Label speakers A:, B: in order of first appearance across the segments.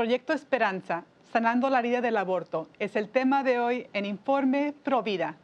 A: Proyecto Esperanza, sanando la herida del aborto, es el tema de hoy en Informe Provida.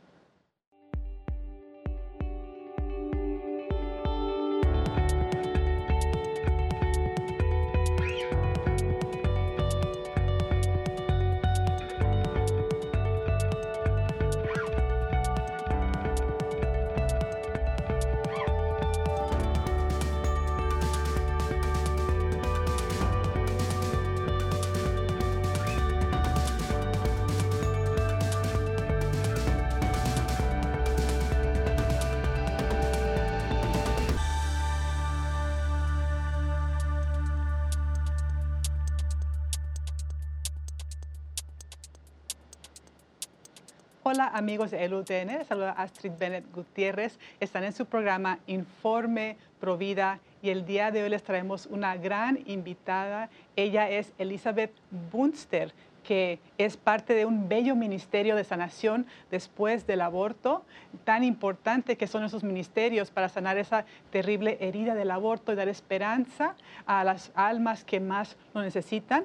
A: Amigos de LUTN, saluda Astrid Bennett Gutiérrez. Están en su programa Informe Provida y el día de hoy les traemos una gran invitada. Ella es Elizabeth Bunster que es parte de un bello ministerio de sanación después del aborto, tan importante que son esos ministerios para sanar esa terrible herida del aborto y dar esperanza a las almas que más lo necesitan.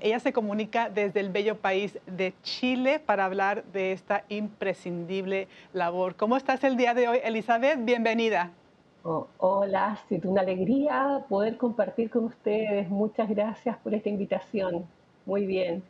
A: ella se comunica desde el bello país de Chile para hablar de esta imprescindible labor. ¿Cómo estás el día de hoy, Elizabeth? Bienvenida.
B: Oh, hola, es una alegría poder compartir con ustedes. Muchas gracias por esta invitación. Muy bien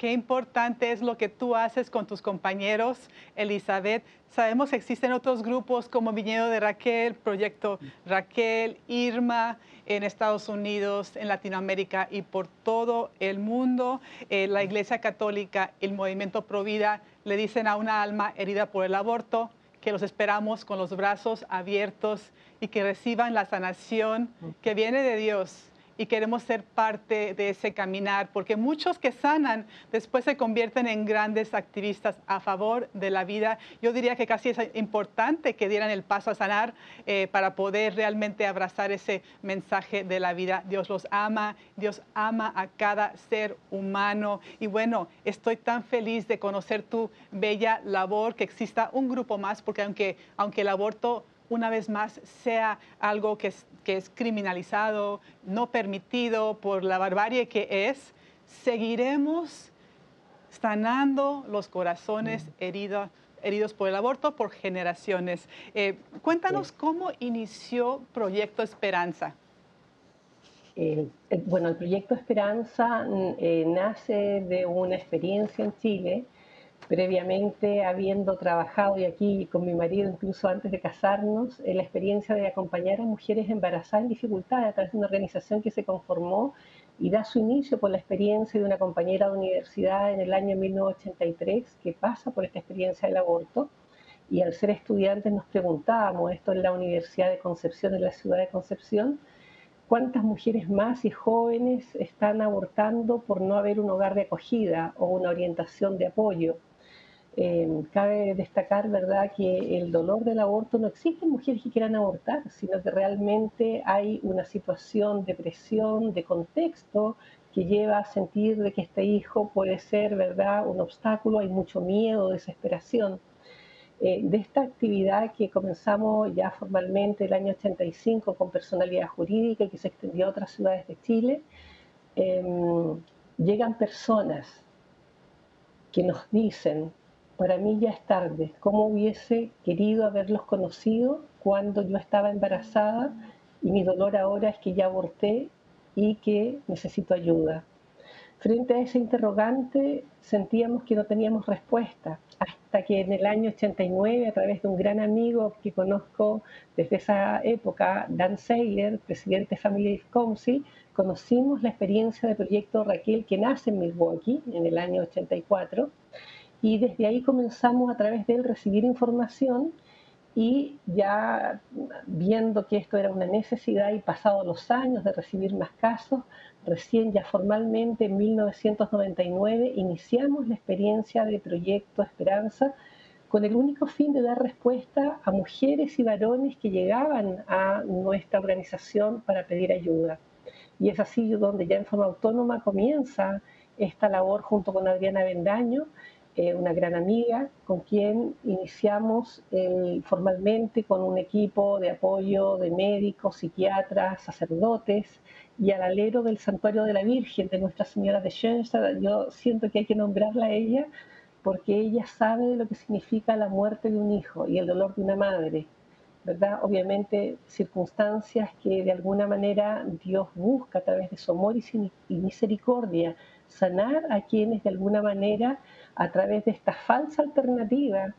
A: qué importante es lo que tú haces con tus compañeros, Elizabeth. Sabemos que existen otros grupos como Viñedo de Raquel, Proyecto Raquel, Irma en Estados Unidos, en Latinoamérica y por todo el mundo. Eh, la Iglesia Católica, el Movimiento Provida, le dicen a una alma herida por el aborto que los esperamos con los brazos abiertos y que reciban la sanación que viene de Dios y queremos ser parte de ese caminar, porque muchos que sanan después se convierten en grandes activistas a favor de la vida. Yo diría que casi es importante que dieran el paso a sanar eh, para poder realmente abrazar ese mensaje de la vida. Dios los ama, Dios ama a cada ser humano. Y bueno, estoy tan feliz de conocer tu bella labor, que exista un grupo más, porque aunque, aunque el aborto una vez más sea algo que es, que es criminalizado, no permitido por la barbarie que es, seguiremos sanando los corazones heridos, heridos por el aborto por generaciones. Eh, cuéntanos cómo inició Proyecto Esperanza.
B: Eh, bueno, el Proyecto Esperanza mm, eh, nace de una experiencia en Chile previamente habiendo trabajado y aquí con mi marido incluso antes de casarnos, en la experiencia de acompañar a mujeres embarazadas en dificultad a través de una organización que se conformó y da su inicio por la experiencia de una compañera de universidad en el año 1983 que pasa por esta experiencia del aborto. Y al ser estudiantes nos preguntábamos, esto en la Universidad de Concepción, en la ciudad de Concepción, cuántas mujeres más y jóvenes están abortando por no haber un hogar de acogida o una orientación de apoyo eh, cabe destacar, ¿verdad?, que el dolor del aborto no existe en mujeres que quieran abortar, sino que realmente hay una situación de presión, de contexto, que lleva a sentir de que este hijo puede ser, ¿verdad?, un obstáculo, hay mucho miedo, desesperación. Eh, de esta actividad que comenzamos ya formalmente el año 85 con personalidad jurídica y que se extendió a otras ciudades de Chile, em, llegan personas que nos dicen para mí ya es tarde. ¿Cómo hubiese querido haberlos conocido cuando yo estaba embarazada y mi dolor ahora es que ya aborté y que necesito ayuda? Frente a ese interrogante sentíamos que no teníamos respuesta, hasta que en el año 89, a través de un gran amigo que conozco desde esa época, Dan Seiler, presidente de Family Council, conocimos la experiencia del proyecto Raquel que nace en Milwaukee en el año 84 y desde ahí comenzamos a través de él recibir información y ya viendo que esto era una necesidad y pasado los años de recibir más casos, recién ya formalmente en 1999 iniciamos la experiencia de Proyecto Esperanza con el único fin de dar respuesta a mujeres y varones que llegaban a nuestra organización para pedir ayuda. Y es así donde ya en forma autónoma comienza esta labor junto con Adriana Bendaño eh, una gran amiga con quien iniciamos formalmente con un equipo de apoyo de médicos, psiquiatras, sacerdotes y al alero del Santuario de la Virgen de Nuestra Señora de Schoenstatt. Yo siento que hay que nombrarla a ella porque ella sabe lo que significa la muerte de un hijo y el dolor de una madre. ¿verdad? Obviamente circunstancias que de alguna manera Dios busca a través de su amor y misericordia sanar a quienes de alguna manera a través de esta falsa alternativa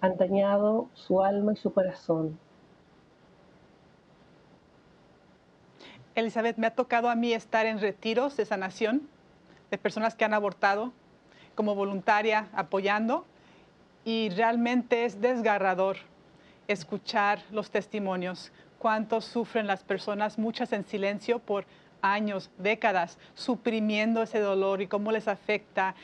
B: han dañado su alma y su corazón.
A: Elizabeth, me ha tocado a mí estar en retiros de sanación de personas que han abortado como voluntaria apoyando y realmente es desgarrador escuchar los testimonios, cuánto sufren las personas, muchas en silencio por años, décadas, suprimiendo ese dolor y cómo les afecta.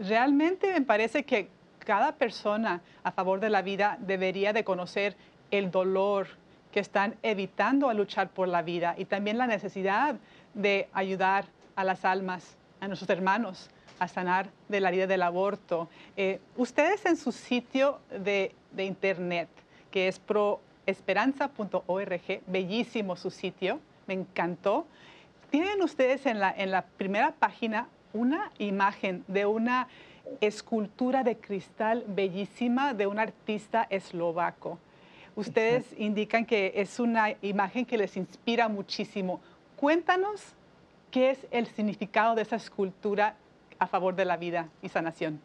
A: Realmente me parece que cada persona a favor de la vida debería de conocer el dolor que están evitando a luchar por la vida y también la necesidad de ayudar a las almas, a nuestros hermanos, a sanar de la herida del aborto. Eh, ustedes en su sitio de, de internet, que es proesperanza.org, bellísimo su sitio, me encantó. Tienen ustedes en la, en la primera página una imagen de una escultura de cristal bellísima de un artista eslovaco. Ustedes indican que es una imagen que les inspira muchísimo. Cuéntanos qué es el significado de esa escultura a favor de la vida y sanación.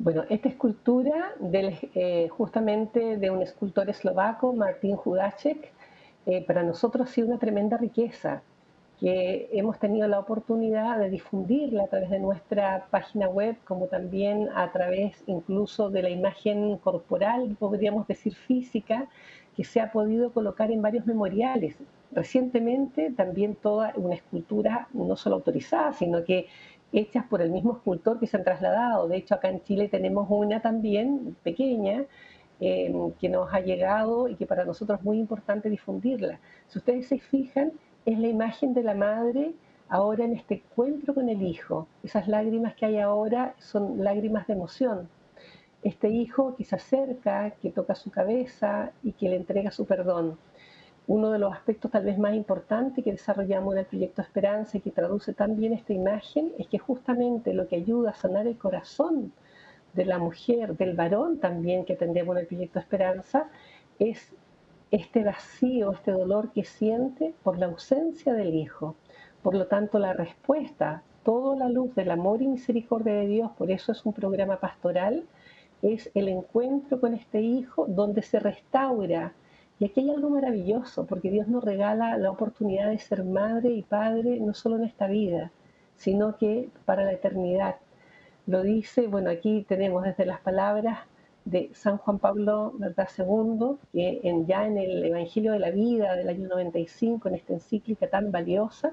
B: Bueno, esta escultura eh, justamente de un escultor eslovaco, Martín Judacek, eh, para nosotros ha sido una tremenda riqueza que hemos tenido la oportunidad de difundirla a través de nuestra página web, como también a través incluso de la imagen corporal, podríamos decir física, que se ha podido colocar en varios memoriales. Recientemente también toda una escultura no solo autorizada, sino que hechas por el mismo escultor que se han trasladado. De hecho, acá en Chile tenemos una también pequeña eh, que nos ha llegado y que para nosotros es muy importante difundirla. Si ustedes se fijan, es la imagen de la madre ahora en este encuentro con el hijo. Esas lágrimas que hay ahora son lágrimas de emoción. Este hijo que se acerca, que toca su cabeza y que le entrega su perdón. Uno de los aspectos tal vez más importantes que desarrollamos en el proyecto Esperanza y que traduce también esta imagen es que justamente lo que ayuda a sanar el corazón de la mujer, del varón también que atendemos en el proyecto Esperanza, es este vacío, este dolor que siente por la ausencia del Hijo. Por lo tanto, la respuesta, toda la luz del amor y misericordia de Dios, por eso es un programa pastoral, es el encuentro con este Hijo donde se restaura. Y aquí hay algo maravilloso, porque Dios nos regala la oportunidad de ser madre y padre no solo en esta vida, sino que para la eternidad. Lo dice, bueno, aquí tenemos desde las palabras de San Juan Pablo. II, que ya en el Evangelio de la Vida del año 95, en esta encíclica tan valiosa,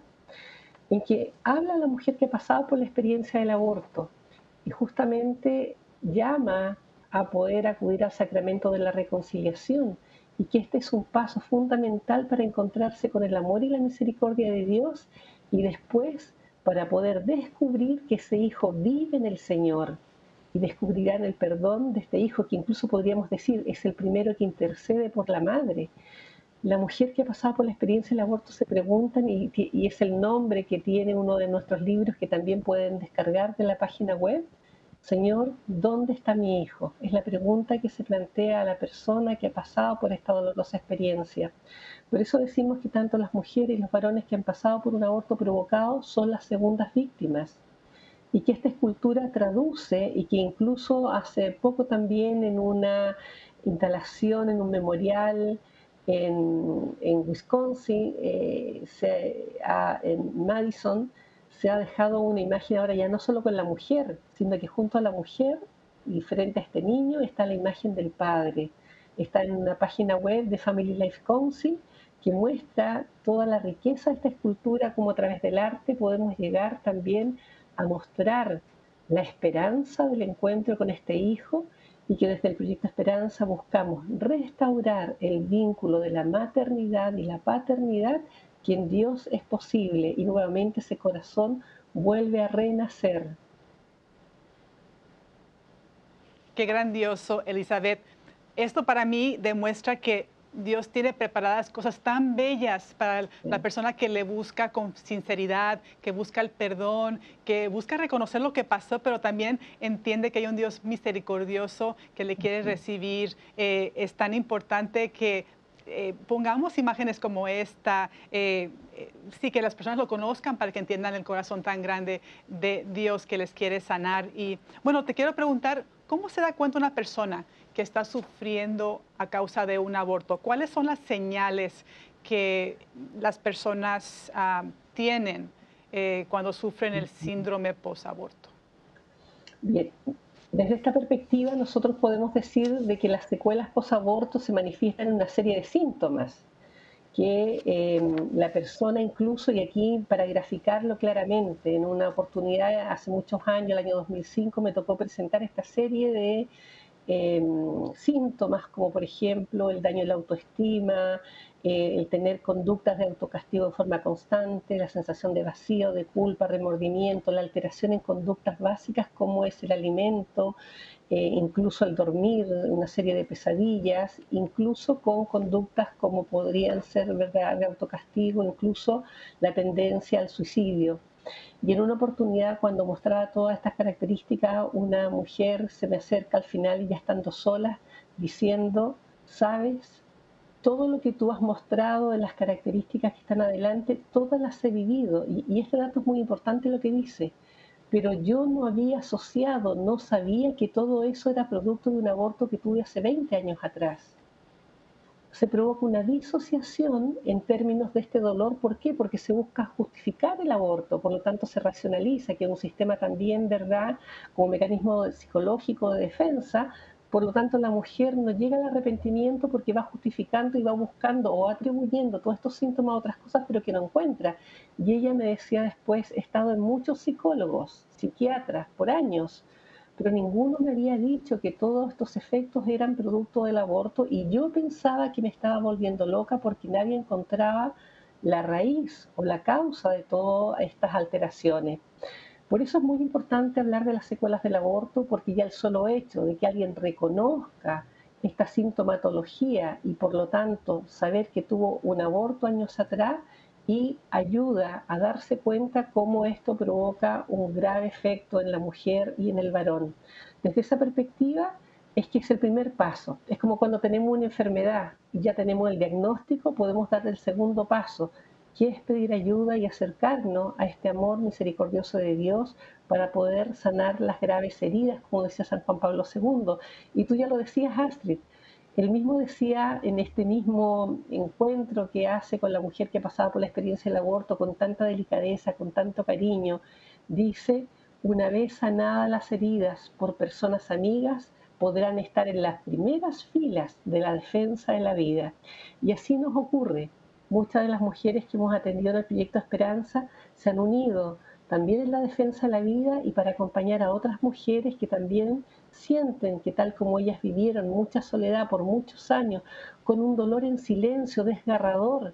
B: en que habla la mujer que ha pasado por la experiencia del aborto y justamente llama a poder acudir al sacramento de la reconciliación y que este es un paso fundamental para encontrarse con el amor y la misericordia de Dios y después para poder descubrir que ese hijo vive en el Señor y descubrirán el perdón de este hijo que incluso podríamos decir es el primero que intercede por la madre. La mujer que ha pasado por la experiencia del aborto se preguntan y, y es el nombre que tiene uno de nuestros libros que también pueden descargar de la página web. Señor, ¿dónde está mi hijo? Es la pregunta que se plantea a la persona que ha pasado por esta dolorosa experiencia. Por eso decimos que tanto las mujeres y los varones que han pasado por un aborto provocado son las segundas víctimas y que esta escultura traduce y que incluso hace poco también en una instalación, en un memorial en, Wisconsin, eh, en Madison, se ha dejado una imagen ahora ya no solo con la mujer, sino que junto a la mujer y frente a este niño está la imagen del padre. Está en una página web de Family Life Council que muestra toda la riqueza de esta escultura, como a través del arte podemos llegar también a mostrar la esperanza del encuentro con este hijo y que desde el proyecto Esperanza buscamos restaurar el vínculo de la maternidad y la paternidad que en Dios es posible y nuevamente ese corazón vuelve a renacer.
A: Qué grandioso, Elizabeth. Esto para mí demuestra que Dios tiene preparadas cosas tan bellas para la persona que le busca con sinceridad, que busca el perdón, que busca reconocer lo que pasó, pero también entiende que hay un Dios misericordioso que le quiere recibir. Eh, es tan importante que eh, pongamos imágenes como esta, eh, sí que las personas lo conozcan para que entiendan el corazón tan grande de Dios que les quiere sanar. Y bueno, te quiero preguntar, ¿cómo se da cuenta una persona que está sufriendo a causa de un aborto? ¿Cuáles son las señales que las personas ah, tienen eh, cuando sufren el síndrome posaborto?
B: Bien, desde esta perspectiva nosotros podemos decir de que las secuelas posaborto se manifiestan en una serie de síntomas que eh, la persona incluso, y aquí para graficarlo claramente, en una oportunidad hace muchos años, el año 2005, me tocó presentar esta serie de Em, síntomas como por ejemplo el daño de la autoestima, eh, el tener conductas de autocastigo de forma constante, la sensación de vacío, de culpa, remordimiento, la alteración en conductas básicas como es el alimento, eh, incluso el dormir, una serie de pesadillas, incluso con conductas como podrían ser ¿verdad? de autocastigo, incluso la tendencia al suicidio. Y en una oportunidad, cuando mostraba todas estas características, una mujer se me acerca al final y ya estando sola, diciendo, sabes, todo lo que tú has mostrado de las características que están adelante, todas las he vivido. Y, y este dato es muy importante lo que dice. Pero yo no había asociado, no sabía que todo eso era producto de un aborto que tuve hace 20 años atrás se provoca una disociación en términos de este dolor. ¿Por qué? Porque se busca justificar el aborto, por lo tanto se racionaliza que es un sistema también, ¿verdad?, como mecanismo psicológico de defensa. Por lo tanto, la mujer no llega al arrepentimiento porque va justificando y va buscando o atribuyendo todos estos síntomas a otras cosas, pero que no encuentra. Y ella me decía después, he estado en muchos psicólogos, psiquiatras, por años, pero ninguno me había dicho que todos estos efectos eran producto del aborto y yo pensaba que me estaba volviendo loca porque nadie encontraba la raíz o la causa de todas estas alteraciones. Por eso es muy importante hablar de las secuelas del aborto porque ya el solo hecho de que alguien reconozca esta sintomatología y por lo tanto saber que tuvo un aborto años atrás y ayuda a darse cuenta cómo esto provoca un grave efecto en la mujer y en el varón. Desde esa perspectiva es que es el primer paso. Es como cuando tenemos una enfermedad y ya tenemos el diagnóstico, podemos dar el segundo paso, que es pedir ayuda y acercarnos a este amor misericordioso de Dios para poder sanar las graves heridas, como decía San Juan Pablo II. Y tú ya lo decías, Astrid, él mismo decía en este mismo encuentro que hace con la mujer que ha pasado por la experiencia del aborto con tanta delicadeza, con tanto cariño, dice, una vez sanadas las heridas por personas amigas, podrán estar en las primeras filas de la defensa de la vida. Y así nos ocurre. Muchas de las mujeres que hemos atendido en el proyecto Esperanza se han unido también en la defensa de la vida y para acompañar a otras mujeres que también sienten que tal como ellas vivieron mucha soledad por muchos años, con un dolor en silencio desgarrador,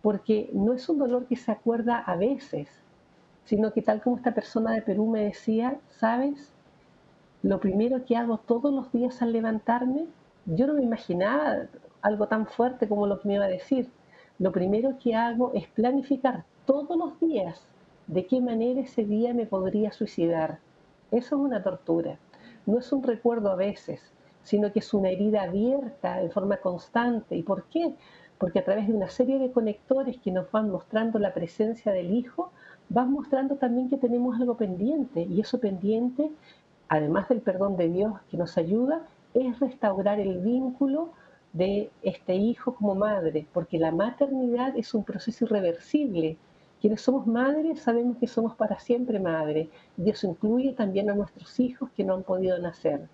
B: porque no es un dolor que se acuerda a veces, sino que tal como esta persona de Perú me decía, ¿sabes? Lo primero que hago todos los días al levantarme, yo no me imaginaba algo tan fuerte como lo que me iba a decir. Lo primero que hago es planificar todos los días de qué manera ese día me podría suicidar. Eso es una tortura no es un recuerdo a veces, sino que es una herida abierta en forma constante. ¿Y por qué? Porque a través de una serie de conectores que nos van mostrando la presencia del Hijo, van mostrando también que tenemos algo pendiente. Y eso pendiente, además del perdón de Dios que nos ayuda, es restaurar el vínculo de este hijo como madre, porque la maternidad es un proceso irreversible quienes somos madres sabemos que somos para siempre madres y eso incluye también a nuestros hijos que no han podido nacer.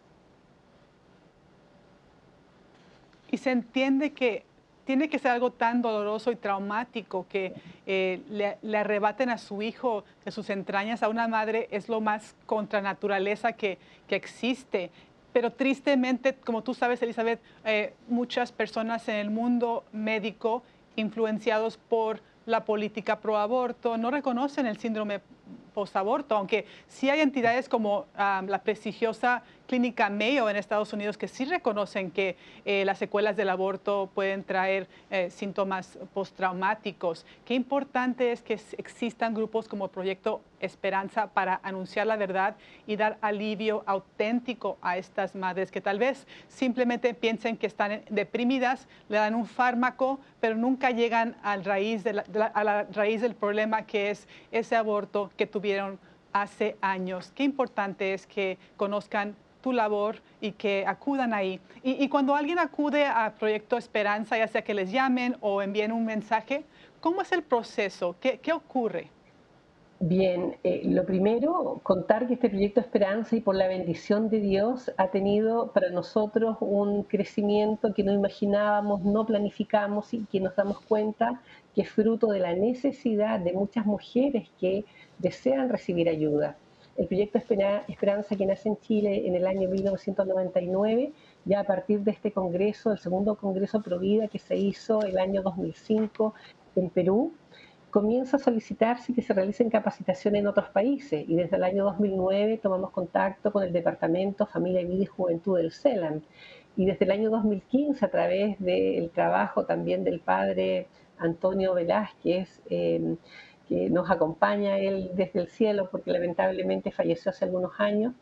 A: Y se entiende que tiene que ser algo tan doloroso y traumático que eh, le, arrebaten a su hijo de sus entrañas a una madre es lo más contra naturaleza que, existe. Pero tristemente, como tú sabes, Elizabeth, eh, muchas personas en el mundo médico influenciados por la política pro aborto, no reconocen el síndrome post-aborto, aunque sí hay entidades como la prestigiosa clínica Mayo en Estados Unidos que sí reconocen que eh, las secuelas del aborto pueden traer eh, síntomas postraumáticos. Qué importante es que existan grupos como Proyecto Esperanza para anunciar la verdad y dar alivio auténtico a estas madres que tal vez simplemente piensen que están deprimidas, le dan un fármaco, pero nunca llegan a la raíz del problema que es ese aborto que tuvieron hace años. Qué importante es que conozcan tu labor y que acudan ahí. Y, cuando alguien acude a Proyecto Esperanza, ya sea que les llamen o envíen un mensaje, ¿cómo es el proceso? ¿Qué, ocurre?
B: Bien, eh, lo primero, contar que este proyecto Esperanza y por la bendición de Dios ha tenido para nosotros un crecimiento que no imaginábamos, no planificamos y que nos damos cuenta que es fruto de la necesidad de muchas mujeres que desean recibir ayuda. El proyecto Esperanza que nace en Chile en el año 1999, ya a partir de este congreso, el segundo congreso Provida que se hizo el año 2005 en Perú, comienza a solicitarse que se realicen capacitaciones en otros países y desde el año 2009 tomamos contacto con el Departamento Familia, Vida y Juventud del CELAM. Y desde el año 2015 a través del trabajo también del padre Antonio Velázquez, eh, que nos acompaña él desde el cielo porque lamentablemente falleció hace algunos años.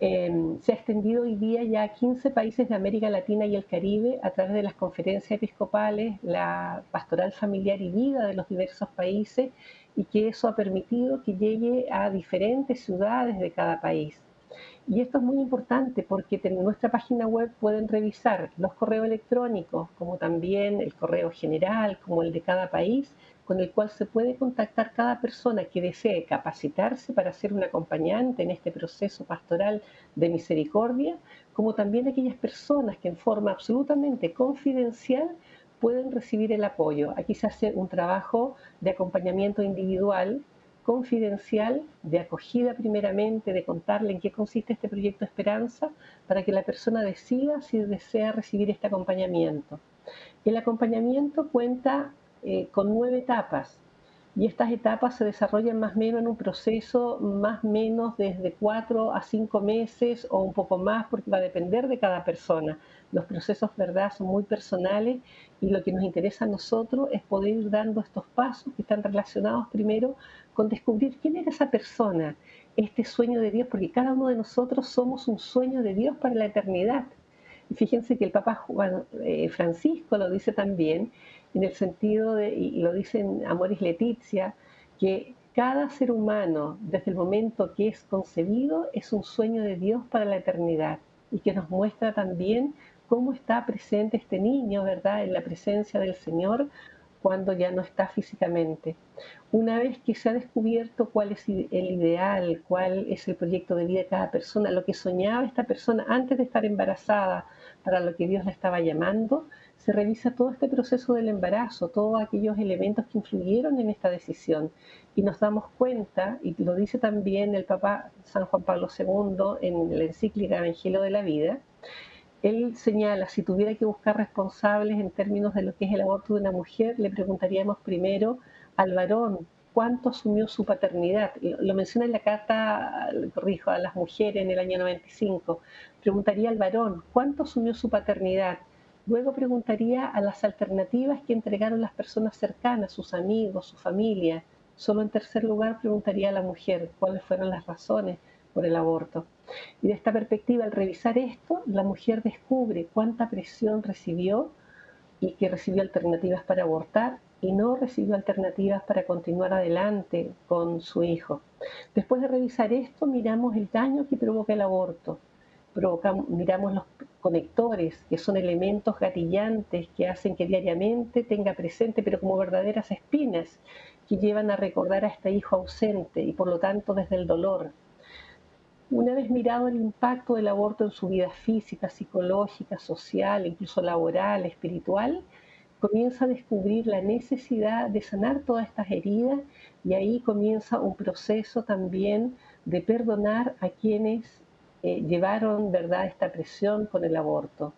B: Em, se ha extendido hoy día ya a 15 países de América Latina y el Caribe a través de las conferencias episcopales, la pastoral familiar y vida de los diversos países y que eso ha permitido que llegue a diferentes ciudades de cada país. Y esto es muy importante porque en nuestra página web pueden revisar los correos electrónicos, como también el correo general, como el de cada país, con el cual se puede contactar cada persona que desee capacitarse para ser un acompañante en este proceso pastoral de misericordia, como también aquellas personas que en forma absolutamente confidencial pueden recibir el apoyo. Aquí se hace un trabajo de acompañamiento individual, confidencial, de acogida primeramente, de contarle en qué consiste este proyecto Esperanza, para que la persona decida si desea recibir este acompañamiento. El acompañamiento cuenta eh, con nueve etapas. Y estas etapas se desarrollan más o menos en un proceso más o menos desde cuatro a cinco meses o un poco más, porque va a depender de cada persona. Los procesos, ¿verdad?, son muy personales y lo que nos interesa a nosotros es poder ir dando estos pasos que están relacionados primero con descubrir quién era esa persona, este sueño de Dios, porque cada uno de nosotros somos un sueño de Dios para la eternidad. Y fíjense que el Papa Juan, eh, Francisco lo dice también, en el sentido de, y lo dicen Amoris Letizia, que cada ser humano, desde el momento que es concebido, es un sueño de Dios para la eternidad y que nos muestra también cómo está presente este niño, ¿verdad?, en la presencia del Señor cuando ya no está físicamente. Una vez que se ha descubierto cuál es el ideal, cuál es el proyecto de vida de cada persona, lo que soñaba esta persona antes de estar embarazada, para lo que Dios la estaba llamando, se revisa todo este proceso del embarazo, todos aquellos elementos que influyeron en esta decisión. Y nos damos cuenta, y lo dice también el Papa San Juan Pablo II en la encíclica Evangelio de la Vida, él señala, si tuviera que buscar responsables en términos de lo que es el aborto de una mujer, le preguntaríamos primero al varón cuánto asumió su paternidad. Lo menciona en la carta, corrijo, a las mujeres en el año 95. Preguntaría al varón cuánto asumió su paternidad Luego preguntaría a las alternativas que entregaron las personas cercanas, sus amigos, su familia. Solo en tercer lugar preguntaría a la mujer cuáles fueron las razones por el aborto. Y de esta perspectiva, al revisar esto, la mujer descubre cuánta presión recibió y que recibió alternativas para abortar y no recibió alternativas para continuar adelante con su hijo. Después de revisar esto, miramos el daño que provoca el aborto, miramos los conectores, que son elementos gatillantes que hacen que diariamente tenga presente, pero como verdaderas espinas, que llevan a recordar a este hijo ausente y por lo tanto desde el dolor. Una vez mirado el impacto del aborto en su vida física, psicológica, social, incluso laboral, espiritual, comienza a descubrir la necesidad de sanar todas estas heridas y ahí comienza un proceso también de perdonar a quienes eh, llevaron ¿verdad? esta presión con el aborto.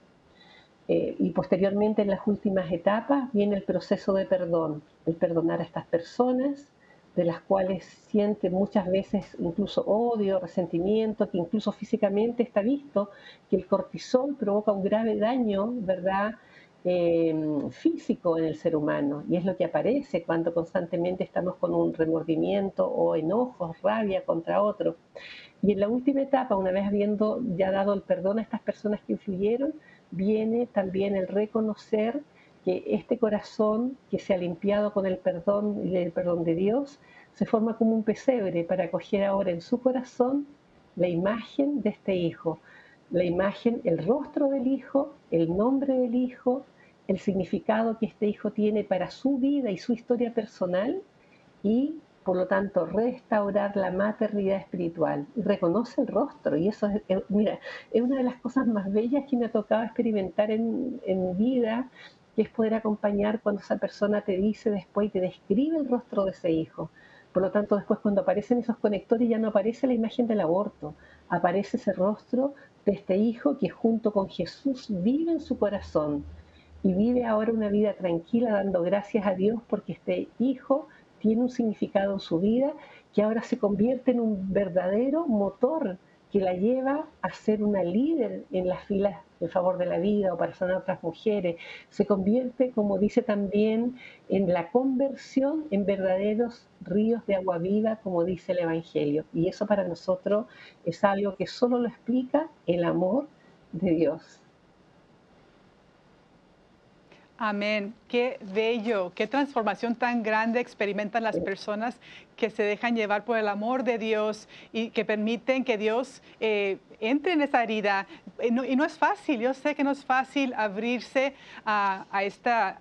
B: Eh, y posteriormente en las últimas etapas viene el proceso de perdón, el perdonar a estas personas, de las cuales siente muchas veces incluso odio, resentimiento, que incluso físicamente está visto que el cortisol provoca un grave daño, ¿verdad? Em, físico en el ser humano y es lo que aparece cuando constantemente estamos con un remordimiento o enojos, rabia contra otro. Y en la última etapa, una vez habiendo ya dado el perdón a estas personas que influyeron, viene también el reconocer que este corazón que se ha limpiado con el perdón y el perdón de Dios se forma como un pesebre para acoger ahora en su corazón la imagen de este hijo, la imagen, el rostro del hijo, el nombre del hijo, el significado que este hijo tiene para su vida y su historia personal y por lo tanto restaurar la maternidad espiritual reconoce el rostro y eso es, mira, es una de las cosas más bellas que me ha tocado experimentar en, en mi vida que es poder acompañar cuando esa persona te dice después y te describe el rostro de ese hijo. Por lo tanto, después cuando aparecen esos conectores ya no aparece la imagen del aborto, aparece ese rostro de este hijo que junto con Jesús vive en su corazón y vive ahora una vida tranquila dando gracias a Dios porque este hijo tiene un significado en su vida que ahora se convierte en un verdadero motor que la lleva a ser una líder en las filas en favor de la vida o para sanar a otras mujeres. Se convierte, como dice también, en la conversión en verdaderos ríos de agua viva, como dice el Evangelio. Y eso para nosotros es algo que solo lo explica el amor de Dios.
A: Amén. Qué bello, qué transformación tan grande experimentan las personas que se dejan llevar por el amor de Dios y que permiten que Dios eh, entre en esa herida. Eh, y no, es fácil, yo sé que no es fácil abrirse a, esta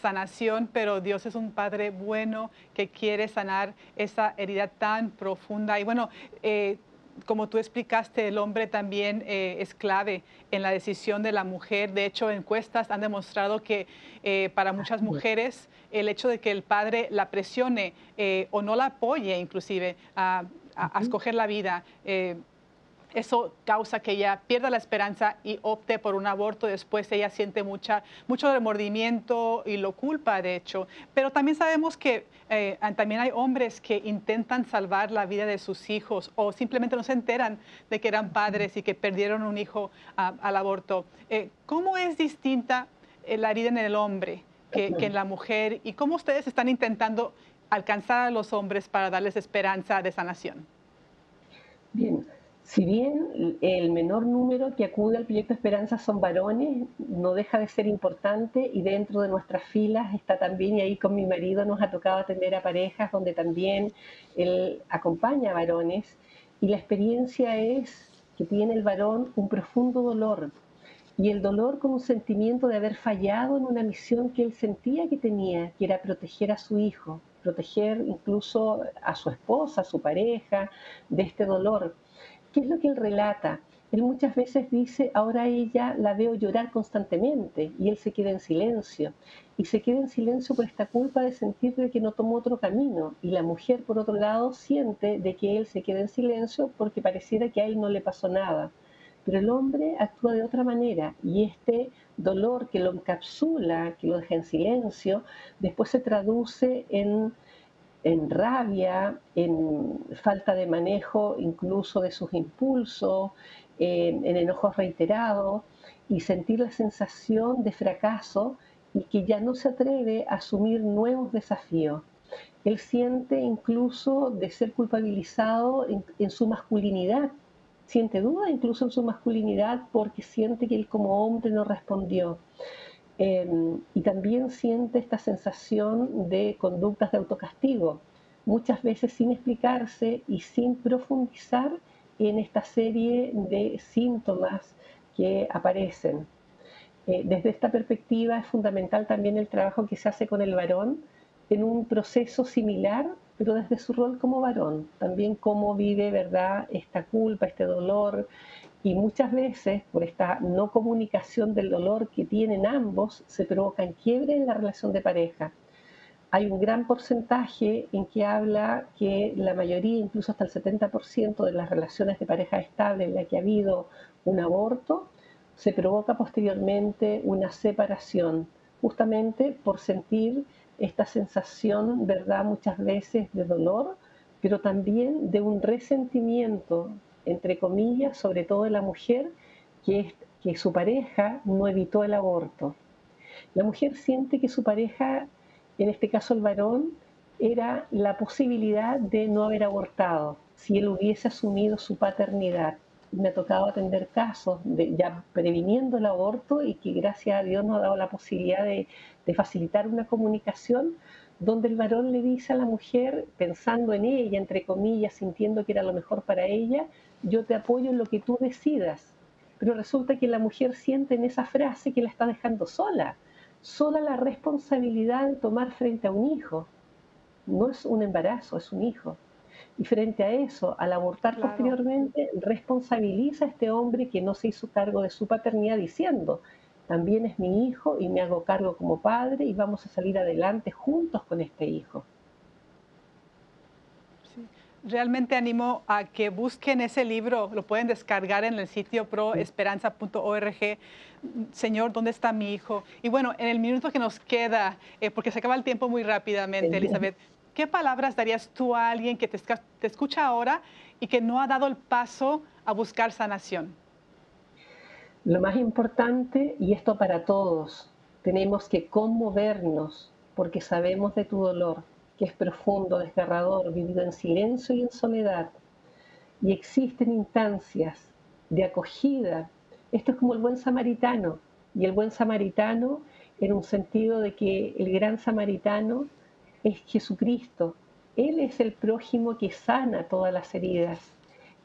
A: sanación, pero Dios es un Padre bueno que quiere sanar esa herida tan profunda. Y bueno, eh, como tú explicaste, el hombre también eh, es clave en la decisión de la mujer. De hecho, encuestas han demostrado que eh, para muchas mujeres el hecho de que el padre la presione eh, o no la apoye inclusive a, escoger la vida eso causa que ella pierda la esperanza y opte por un aborto. Después ella siente mucha, mucho remordimiento y lo culpa, de hecho. Pero también sabemos que eh, también hay hombres que intentan salvar la vida de sus hijos o simplemente no se enteran de que eran padres y que perdieron un hijo al aborto. Eh, ¿Cómo es distinta eh, la herida en el hombre que, que en la mujer? ¿Y cómo ustedes están intentando alcanzar a los hombres para darles esperanza de sanación?
B: Bien, si bien el menor número que acude al proyecto Esperanza son varones, no deja de ser importante y dentro de nuestras filas está también, y ahí con mi marido nos ha tocado atender a parejas donde también él acompaña a varones y la experiencia es que tiene el varón un profundo dolor y el dolor con un sentimiento de haber fallado en una misión que él sentía que tenía, que era proteger a su hijo, proteger incluso a su esposa, a su pareja de este dolor ¿Qué es lo que él relata? Él muchas veces dice, ahora ella la veo llorar constantemente y él se queda en silencio. Y se queda en silencio por esta culpa de sentir de que no tomó otro camino. Y la mujer, por otro lado, siente de que él se queda en silencio porque pareciera que a él no le pasó nada. Pero el hombre actúa de otra manera y este dolor que lo encapsula, que lo deja en silencio, después se traduce en en rabia, en falta de manejo incluso de sus impulsos, en, enojos reiterados y sentir la sensación de fracaso y que ya no se atreve a asumir nuevos desafíos. Él siente incluso de ser culpabilizado en su masculinidad, siente duda incluso en su masculinidad porque siente que él como hombre no respondió. Em, y también siente esta sensación de conductas de autocastigo, muchas veces sin explicarse y sin profundizar en esta serie de síntomas que aparecen. Eh, desde esta perspectiva es fundamental también el trabajo que se hace con el varón en un proceso similar, pero desde su rol como varón, también cómo vive, ¿verdad?, esta culpa, este dolor, y muchas veces, por esta no comunicación del dolor que tienen ambos, se provocan quiebres en la relación de pareja. Hay un gran porcentaje en que habla que la mayoría, incluso hasta el 70% de las relaciones de pareja estable en la que ha habido un aborto, se provoca posteriormente una separación, justamente por sentir esta sensación, ¿verdad? Muchas veces de dolor, pero también de un resentimiento, entre comillas, sobre todo de la mujer, que, es, que su pareja no evitó el aborto. La mujer siente que su pareja, en este caso el varón, era la posibilidad de no haber abortado si él hubiese asumido su paternidad. Me ha tocado atender casos de, ya previniendo el aborto y que gracias a Dios nos ha dado la posibilidad de, de facilitar una comunicación donde el varón le dice a la mujer, pensando en ella, entre comillas, sintiendo que era lo mejor para ella, yo te apoyo en lo que tú decidas. Pero resulta que la mujer siente en esa frase que la está dejando sola, sola la responsabilidad de tomar frente a un hijo no es un embarazo, es un hijo. Y frente a eso, al abortar posteriormente, responsabiliza a este hombre que no se hizo cargo de su paternidad diciendo, también es mi hijo y me hago cargo como padre y vamos a salir adelante juntos con este hijo.
A: Realmente animo a que busquen ese libro, lo pueden descargar en el sitio proesperanza.org. Señor, ¿dónde está mi hijo? Y bueno, en el minuto que nos queda, eh, porque se acaba el tiempo muy rápidamente, Elizabeth, ¿qué palabras darías tú a alguien que te, escucha ahora y que no ha dado el paso a buscar sanación?
B: Lo más importante, y esto para todos, tenemos que conmovernos porque sabemos de tu dolor, que es profundo, desgarrador, vivido en silencio y en soledad. Y existen instancias de acogida. Esto es como el buen samaritano. Y el buen samaritano en un sentido de que el gran samaritano es Jesucristo. Él es el prójimo que sana todas las heridas.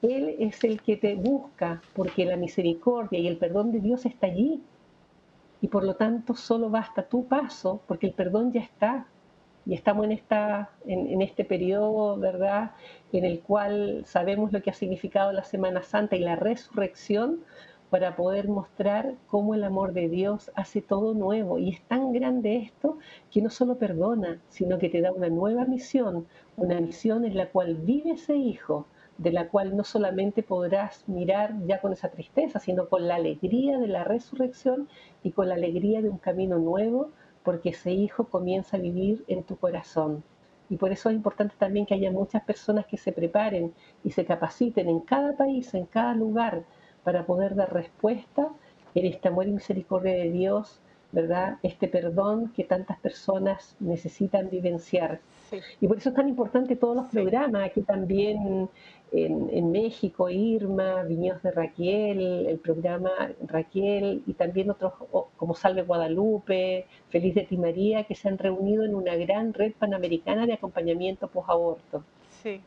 B: Él es el que te busca porque la misericordia y el perdón de Dios está allí. Y por lo tanto solo basta tu paso porque el perdón ya está. Y estamos en, esta, en, en este periodo, ¿verdad?, en el cual sabemos lo que ha significado la Semana Santa y la resurrección, para poder mostrar cómo el amor de Dios hace todo nuevo. Y es tan grande esto que no solo perdona, sino que te da una nueva misión, una misión en la cual vive ese hijo, de la cual no solamente podrás mirar ya con esa tristeza, sino con la alegría de la resurrección y con la alegría de un camino nuevo, porque ese hijo comienza a vivir en tu corazón. Y por eso es importante también que haya muchas personas que se preparen y se capaciten en cada país, en cada lugar, para poder dar respuesta en este amor y misericordia de Dios, ¿verdad? Este perdón que tantas personas necesitan vivenciar. Y por eso es tan importante todos los programas, aquí también en, México, Irma, Viñedos de Raquel, el programa Raquel y también otros como Salve Guadalupe, Feliz de Ti María, que se han reunido en una gran red panamericana de acompañamiento post-aborto.
A: Sí,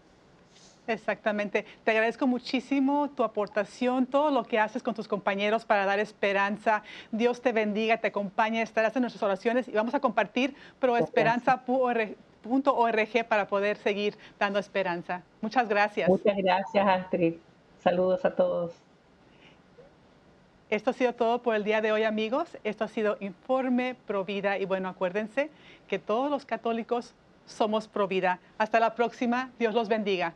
A: Exactamente. Te agradezco muchísimo tu aportación, todo lo que haces con tus compañeros para dar esperanza. Dios te bendiga, te acompañe, estarás en nuestras oraciones y vamos a compartir proesperanza.org para poder seguir dando esperanza. Muchas gracias.
B: Muchas gracias, Astrid. Saludos a todos.
A: Esto ha sido todo por el día de hoy, amigos. Esto ha sido Informe Provida. Y bueno, acuérdense que todos los católicos somos Provida. Hasta la próxima. Dios los bendiga.